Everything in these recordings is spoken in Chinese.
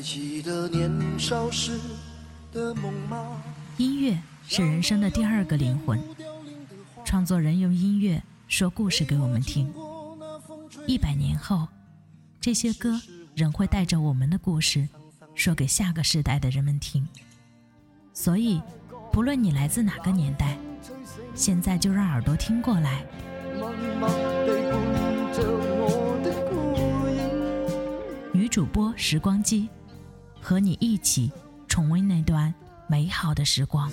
记得年少时的梦吗？音乐是人生的第二个灵魂，创作人用音乐说故事给我们听。一百年后，这些歌仍会带着我们的故事，说给下个时代的人们听。所以，不论你来自哪个年代，现在就让耳朵听过来。女主播时光机，和你一起重温那段美好的时光。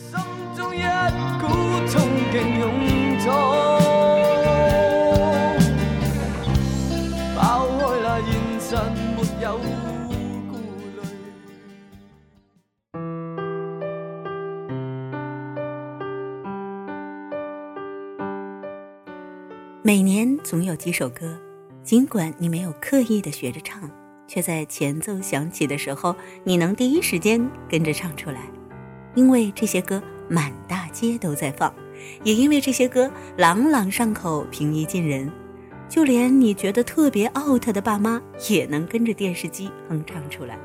每年总有几首歌，尽管你没有刻意的学着唱，却在前奏响起的时候，你能第一时间跟着唱出来，因为这些歌满大街都在放，也因为这些歌朗朗上口、平易近人，就连你觉得特别 out 的爸妈也能跟着电视机哼唱出来。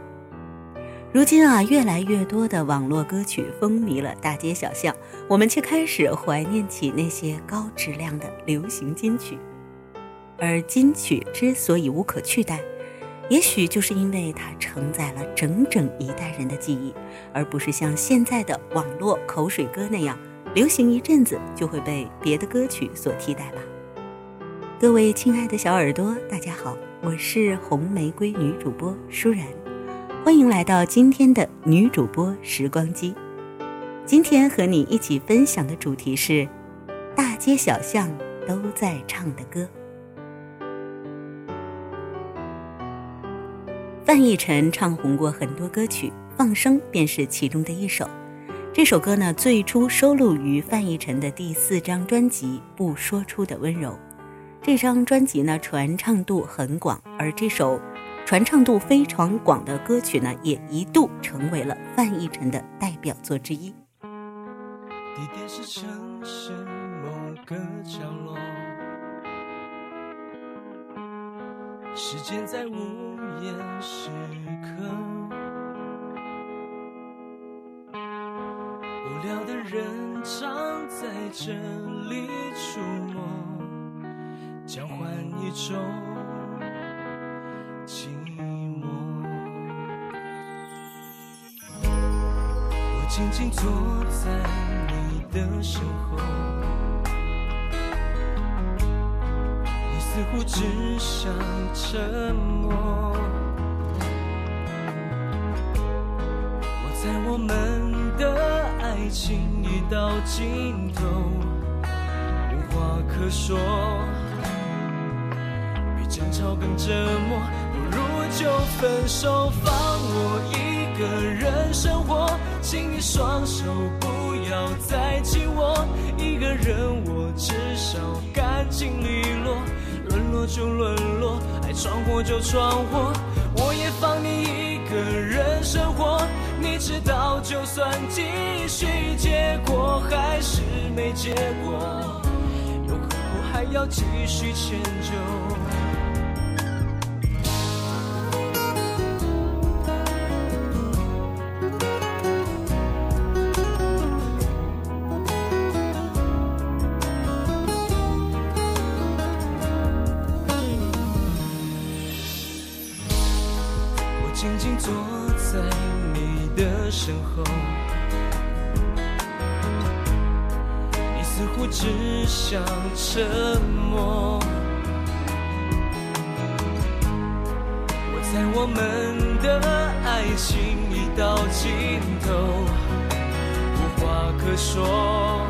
如今啊，越来越多的网络歌曲风靡了大街小巷，我们却开始怀念起那些高质量的流行金曲。而金曲之所以无可取代，也许就是因为它承载了整整一代人的记忆，而不是像现在的网络口水歌那样，流行一阵子就会被别的歌曲所替代吧。各位亲爱的小耳朵，大家好，我是红玫瑰女主播舒然。欢迎来到今天的女主播时光机。今天和你一起分享的主题是大街小巷都在唱的歌。范逸臣唱红过很多歌曲，《放生》便是其中的一首。这首歌呢，最初收录于范逸臣的第四张专辑《不说出的温柔》。这张专辑呢，传唱度很广，而这首。传唱度非常广的歌曲呢，也一度成为了范逸臣的代表作之一。地点是城市某个角落，时间在午夜时刻，无聊的人常在这里出没，交换一种。寂寞，我静静坐在你的身后，似乎只想沉默。我在我们的爱情已到尽头，无话可说。比争吵更折磨，不如就分手，放我一个人生活。请你双手不要再紧握，一个人我至少干净利落。就沦落，爱闯祸就闯祸，我也放你一个人生活。你知道，就算继续，结果还是没结果，又何苦还要继续迁就？沉默。我猜我们的爱情已到尽头，无话可说，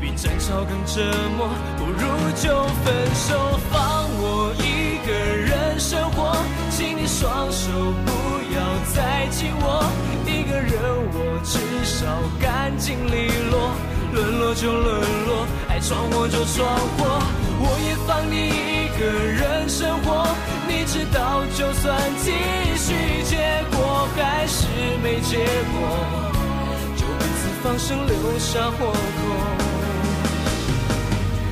比争吵更折磨。不如就分手，放我一个人生活，请你双手不。要再紧握一个人，我至少干净利落。沦落就沦落，闯祸就闯祸，我也放你一个人生活。你知道，就算继续，结果还是没结果，就彼此放生，留下活口。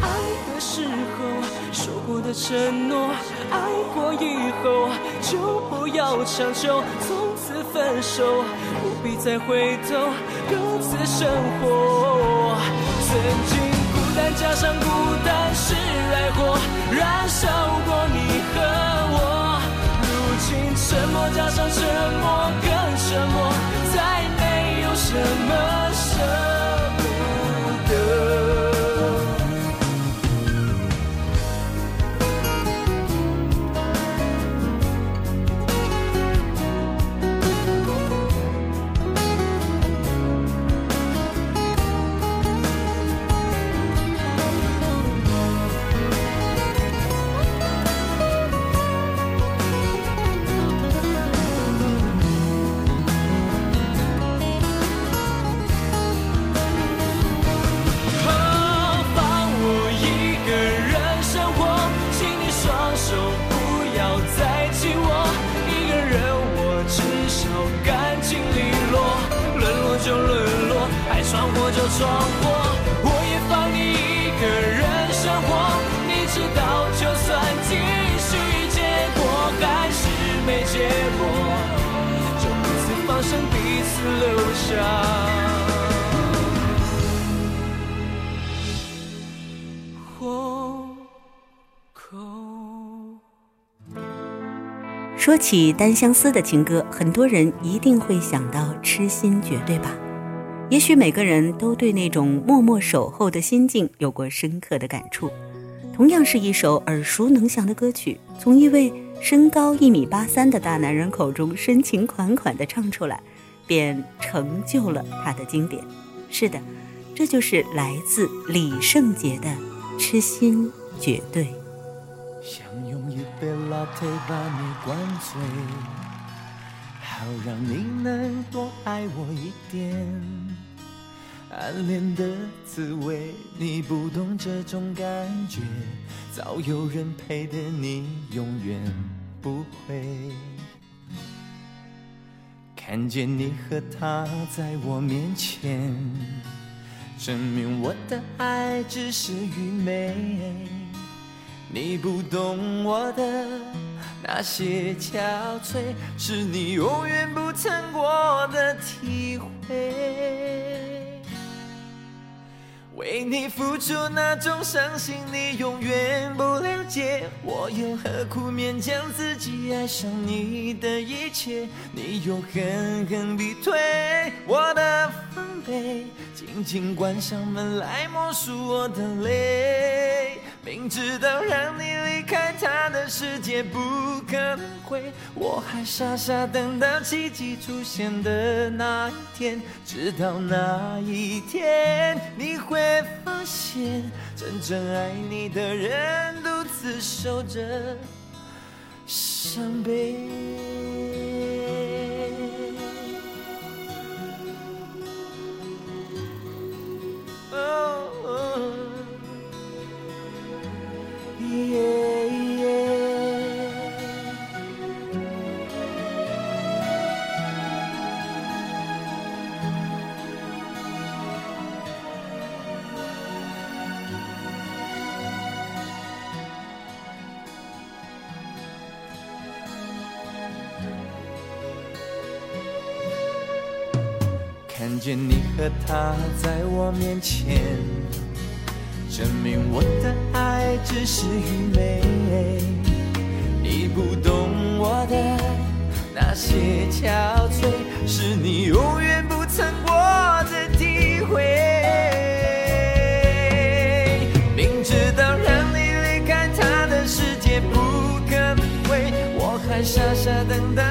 爱的时候。说过的承诺，爱过以后就不要强求，从此分手，不必再回头，各自生活。曾经加上孤单是爱火，燃烧过你和我。如今沉默加上沉默更沉默，再没有什么就闯祸。我也放你一个人生活，你知道，就算继续，结果还是没结果，就彼此放生，彼此留下。活口。说起单相思的情歌，很多人一定会想到《痴心绝对》吧？也许每个人都对那种默默守候的心境有过深刻的感触。同样是一首耳熟能详的歌曲，从一位身高一米八三的大男人口中深情款款地唱出来，便成就了他的经典。是的，这就是来自李圣杰的《痴心绝对》。想用一杯 latte 把你灌醉，好让你能多爱我一点。暗恋的滋味，你不懂这种感觉，早有人陪的你永远不会。看见你和他在我面前，证明我的爱只是愚昧。你不懂我的那些憔悴，是你永远不曾过的体会。为你付出那种伤心，你永远不了解。我又何苦勉强自己爱上你的一切？你又狠狠逼退我的防备，紧紧关上门来默数我的泪。明知道让你离开他的世界不可能会，我还傻傻等到奇迹出现的那一天。直到那一天，你会发现，真正爱你的人独自守着伤悲。见你和他在我面前，证明我的爱只是愚昧。你不懂我的那些憔悴，是你永远不曾过的体会。明知道让你离开他的世界不可能会，我还傻傻等到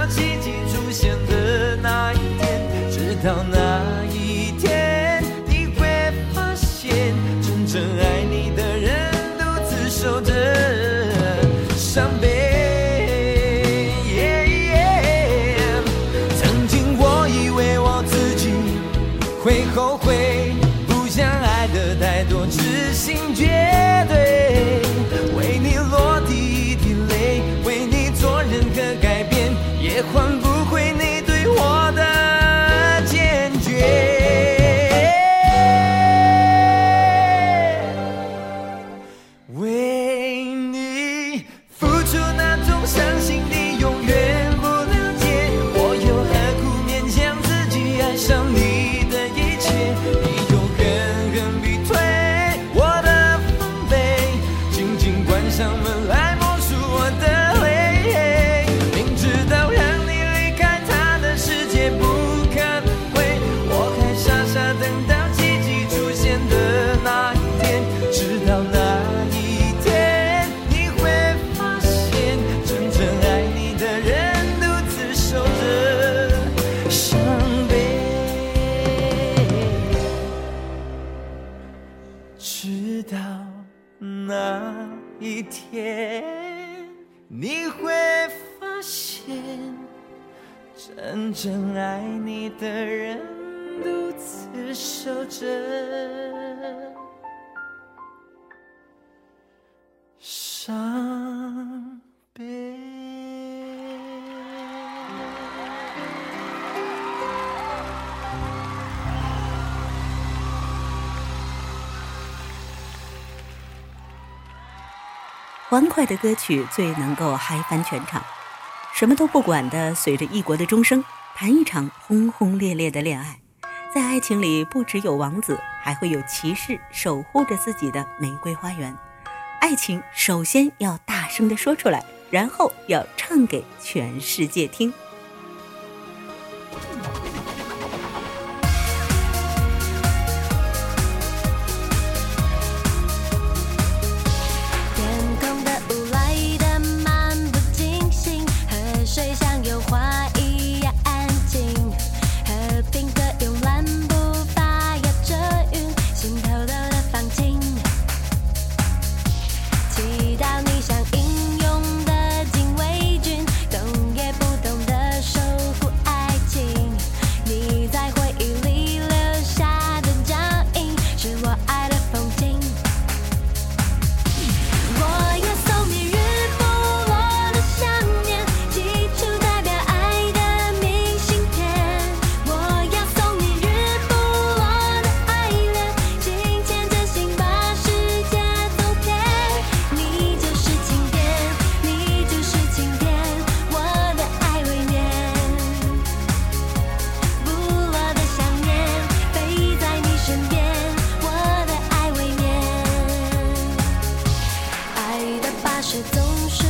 欢快的歌曲最能够嗨翻全场，什么都不管的，随着异国的钟声，谈一场轰轰烈烈的恋爱。在爱情里，不只有王子，还会有骑士守护着自己的玫瑰花园。爱情首先要大声地说出来，然后要唱给全世界听。巴士总是。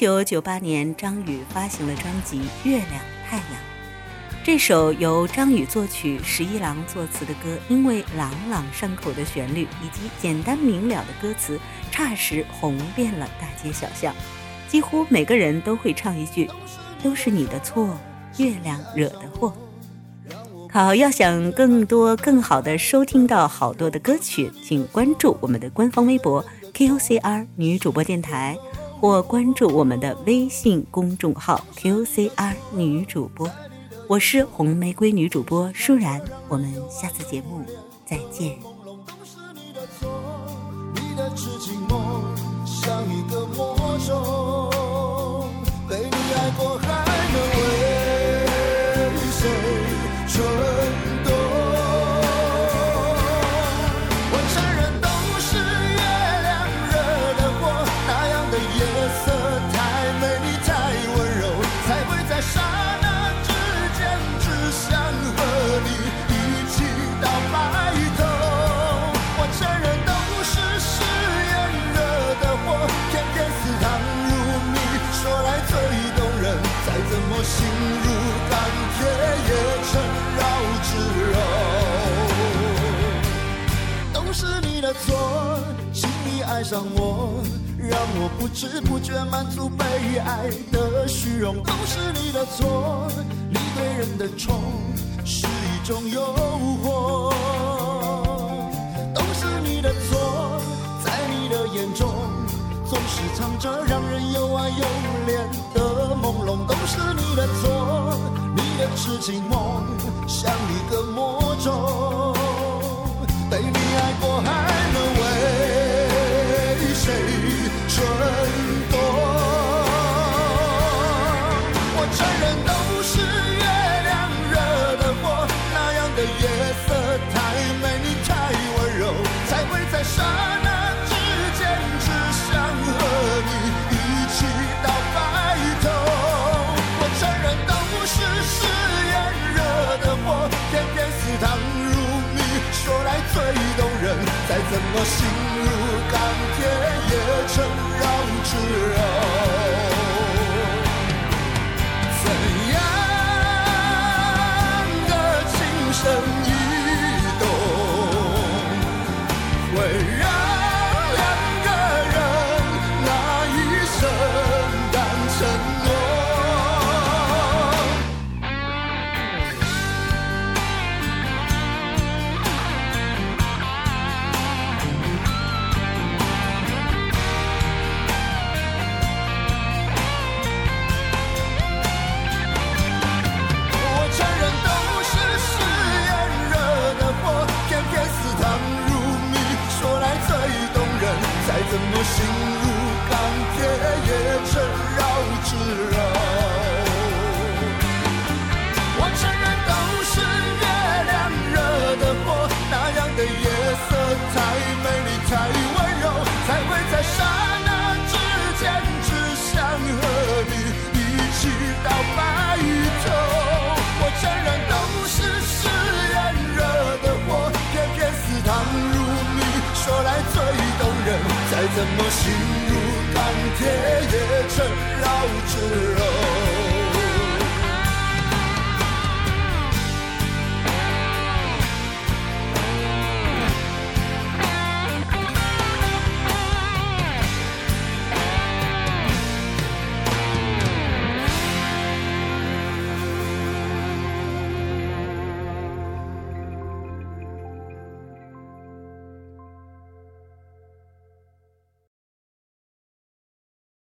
九九八年，张宇发行了专辑《月亮太阳》。这首由张宇作曲、十一郎作词的歌，因为朗朗上口的旋律以及简单明了的歌词，霎时红遍了大街小巷。几乎每个人都会唱一句：“都是你的错，月亮惹的祸。”好，要想更多更好的收听到好多的歌曲，请关注我们的官方微博 KOCR 女主播电台。或关注我们的微信公众号 qcr 女主播。我是红玫瑰女主播舒然我们下次节目再见。朦胧都是你的错你的痴情梦像一个魔咒爱上我让我不知不觉满足被爱的虚荣。都是你的错你对人的宠是一种诱惑。都是你的错在你的眼中总是藏着让人又爱又怜的朦胧。都是你的错你的痴情梦像一个魔咒被你爱过还我心如钢铁。怎么心如钢铁也成绕指柔